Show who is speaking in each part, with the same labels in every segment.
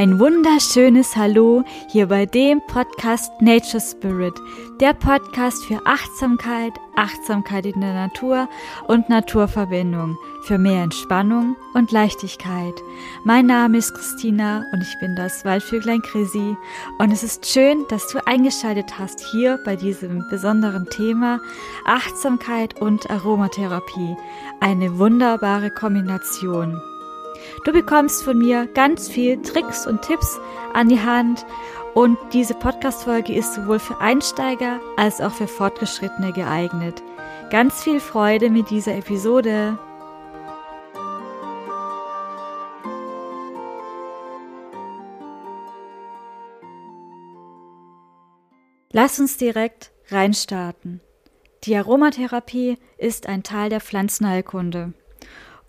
Speaker 1: Ein wunderschönes Hallo hier bei dem Podcast Nature Spirit, der Podcast für Achtsamkeit, Achtsamkeit in der Natur und Naturverbindung, für mehr Entspannung und Leichtigkeit. Mein Name ist Christina und ich bin das Waldvöglein Chrissy und es ist schön, dass du eingeschaltet hast hier bei diesem besonderen Thema Achtsamkeit und Aromatherapie. Eine wunderbare Kombination. Du bekommst von mir ganz viel Tricks und Tipps an die Hand und diese Podcast-Folge ist sowohl für Einsteiger als auch für Fortgeschrittene geeignet. Ganz viel Freude mit dieser Episode. Lass uns direkt reinstarten. Die Aromatherapie ist ein Teil der Pflanzenheilkunde.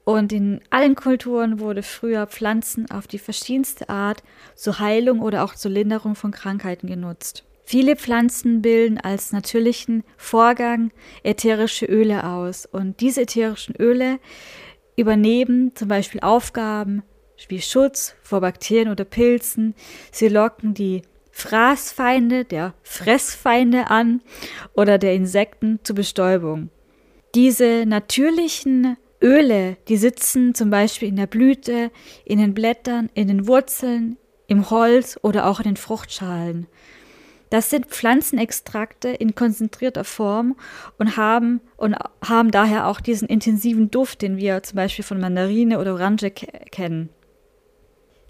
Speaker 1: Und in allen Kulturen wurde früher Pflanzen auf die verschiedenste Art zur Heilung oder auch zur Linderung von Krankheiten genutzt. Viele Pflanzen bilden als natürlichen Vorgang ätherische Öle aus und diese ätherischen Öle übernehmen zum Beispiel Aufgaben wie Schutz vor Bakterien oder Pilzen. Sie locken die Fraßfeinde der Fressfeinde an oder der Insekten zur Bestäubung. Diese natürlichen Öle, die sitzen zum Beispiel in der Blüte, in den Blättern, in den Wurzeln, im Holz oder auch in den Fruchtschalen. Das sind Pflanzenextrakte in konzentrierter Form und haben, und haben daher auch diesen intensiven Duft, den wir zum Beispiel von Mandarine oder Orange kennen.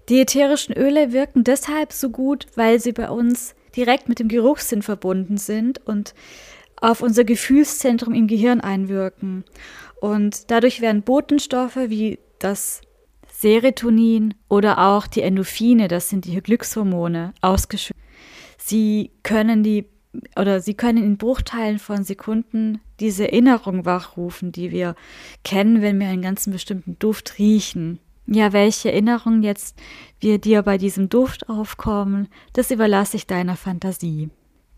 Speaker 1: Die ätherischen Öle wirken deshalb so gut, weil sie bei uns direkt mit dem Geruchssinn verbunden sind und auf unser Gefühlszentrum im Gehirn einwirken. Und dadurch werden Botenstoffe wie das Serotonin oder auch die Endorphine, das sind die Glückshormone, ausgeschüttet. Sie können die oder sie können in Bruchteilen von Sekunden diese Erinnerung wachrufen, die wir kennen, wenn wir einen ganz bestimmten Duft riechen. Ja, welche Erinnerungen jetzt wir dir bei diesem Duft aufkommen, das überlasse ich deiner Fantasie.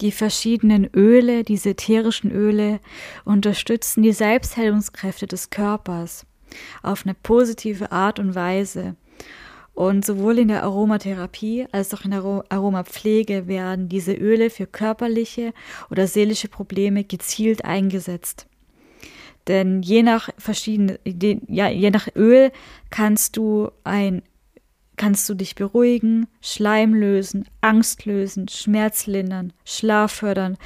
Speaker 1: Die verschiedenen Öle, diese ätherischen Öle, unterstützen die Selbstheilungskräfte des Körpers auf eine positive Art und Weise. Und sowohl in der Aromatherapie als auch in der Aromapflege werden diese Öle für körperliche oder seelische Probleme gezielt eingesetzt. Denn je nach verschiedene, ja, je nach Öl kannst du ein kannst du dich beruhigen, Schleim lösen, Angst lösen, Schmerz lindern, Schlaf fördern,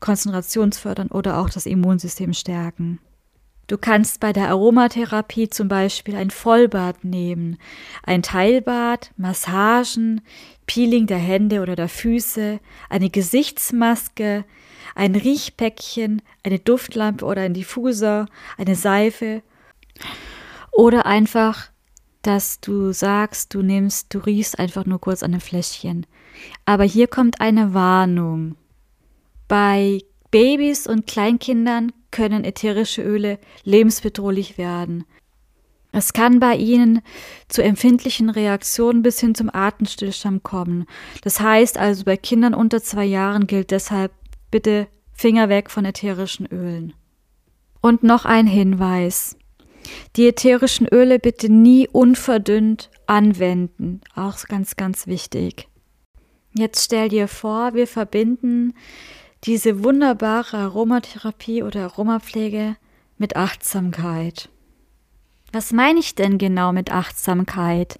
Speaker 1: Konzentrationsfördern oder auch das Immunsystem stärken. Du kannst bei der Aromatherapie zum Beispiel ein Vollbad nehmen, ein Teilbad, Massagen, Peeling der Hände oder der Füße, eine Gesichtsmaske, ein Riechpäckchen, eine Duftlampe oder ein Diffuser, eine Seife oder einfach dass du sagst, du nimmst, du riechst einfach nur kurz an einem Fläschchen. Aber hier kommt eine Warnung. Bei Babys und Kleinkindern können ätherische Öle lebensbedrohlich werden. Es kann bei ihnen zu empfindlichen Reaktionen bis hin zum Atemstillstand kommen. Das heißt also, bei Kindern unter zwei Jahren gilt deshalb bitte Finger weg von ätherischen Ölen. Und noch ein Hinweis. Die ätherischen Öle bitte nie unverdünnt anwenden. Auch ganz, ganz wichtig. Jetzt stell dir vor, wir verbinden diese wunderbare Aromatherapie oder Aromapflege mit Achtsamkeit. Was meine ich denn genau mit Achtsamkeit?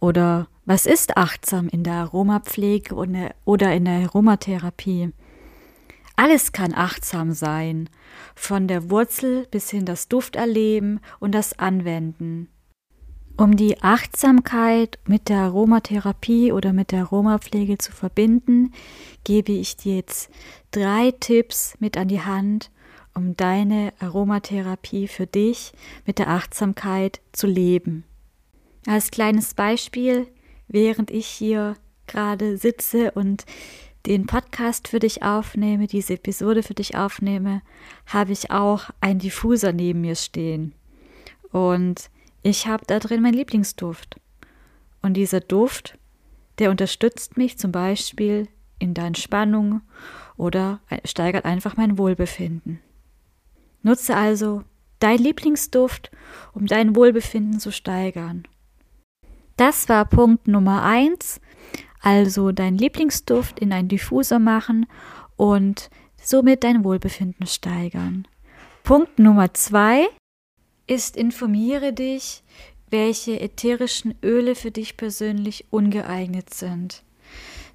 Speaker 1: Oder was ist achtsam in der Aromapflege oder in der Aromatherapie? Alles kann achtsam sein, von der Wurzel bis hin das Dufterleben und das Anwenden. Um die Achtsamkeit mit der Aromatherapie oder mit der Aromapflege zu verbinden, gebe ich dir jetzt drei Tipps mit an die Hand, um deine Aromatherapie für dich mit der Achtsamkeit zu leben. Als kleines Beispiel, während ich hier gerade sitze und den Podcast für dich aufnehme, diese Episode für dich aufnehme, habe ich auch einen Diffuser neben mir stehen. Und ich habe da drin meinen Lieblingsduft. Und dieser Duft, der unterstützt mich zum Beispiel in der Entspannung oder steigert einfach mein Wohlbefinden. Nutze also dein Lieblingsduft, um dein Wohlbefinden zu steigern. Das war Punkt Nummer eins also deinen Lieblingsduft in einen Diffuser machen und somit dein Wohlbefinden steigern. Punkt Nummer zwei ist informiere dich, welche ätherischen Öle für dich persönlich ungeeignet sind.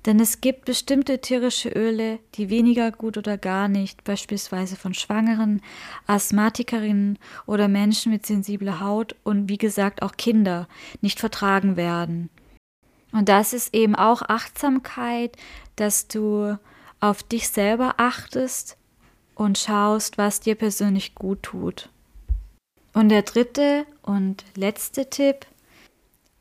Speaker 1: Denn es gibt bestimmte ätherische Öle, die weniger gut oder gar nicht, beispielsweise von Schwangeren, Asthmatikerinnen oder Menschen mit sensibler Haut und wie gesagt auch Kinder nicht vertragen werden. Und das ist eben auch Achtsamkeit, dass du auf dich selber achtest und schaust, was dir persönlich gut tut. Und der dritte und letzte Tipp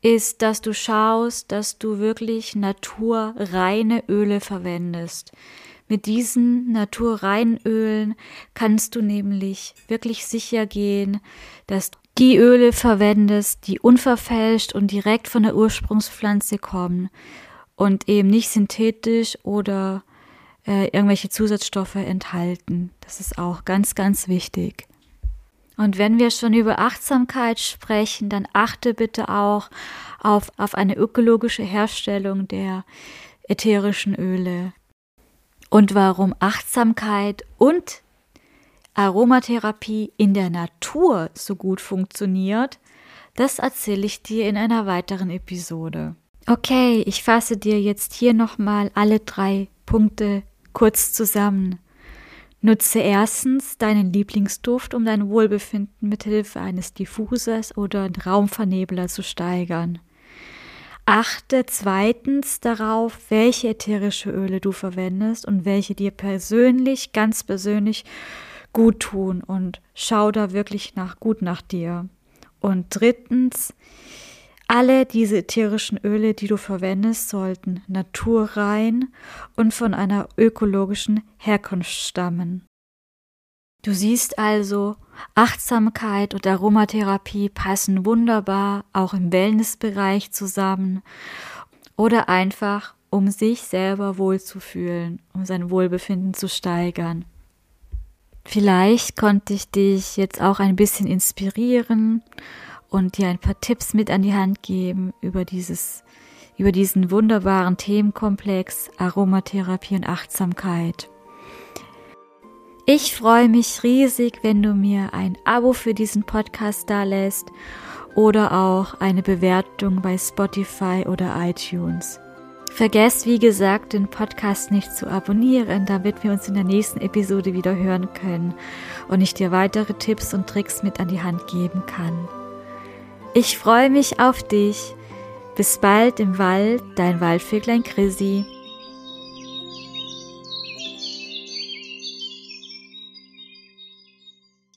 Speaker 1: ist, dass du schaust, dass du wirklich naturreine Öle verwendest. Mit diesen naturreinen Ölen kannst du nämlich wirklich sicher gehen, dass die Öle verwendest, die unverfälscht und direkt von der Ursprungspflanze kommen und eben nicht synthetisch oder äh, irgendwelche Zusatzstoffe enthalten. Das ist auch ganz, ganz wichtig. Und wenn wir schon über Achtsamkeit sprechen, dann achte bitte auch auf, auf eine ökologische Herstellung der ätherischen Öle. Und warum Achtsamkeit und Aromatherapie in der Natur so gut funktioniert, das erzähle ich dir in einer weiteren Episode. Okay, ich fasse dir jetzt hier nochmal alle drei Punkte kurz zusammen. Nutze erstens deinen Lieblingsduft, um dein Wohlbefinden mit Hilfe eines Diffusers oder Raumvernebler zu steigern. Achte zweitens darauf, welche ätherische Öle du verwendest und welche dir persönlich, ganz persönlich gut tun und schau da wirklich nach gut nach dir. Und drittens, alle diese ätherischen Öle, die du verwendest, sollten naturrein und von einer ökologischen Herkunft stammen. Du siehst also, Achtsamkeit und Aromatherapie passen wunderbar auch im Wellnessbereich zusammen oder einfach, um sich selber wohlzufühlen, um sein Wohlbefinden zu steigern. Vielleicht konnte ich dich jetzt auch ein bisschen inspirieren und dir ein paar Tipps mit an die Hand geben über dieses, über diesen wunderbaren Themenkomplex Aromatherapie und Achtsamkeit. Ich freue mich riesig, wenn du mir ein Abo für diesen Podcast da lässt oder auch eine Bewertung bei Spotify oder iTunes. Vergesst, wie gesagt, den Podcast nicht zu abonnieren, damit wir uns in der nächsten Episode wieder hören können und ich dir weitere Tipps und Tricks mit an die Hand geben kann. Ich freue mich auf dich. Bis bald im Wald, dein Waldvöglein Chrissy.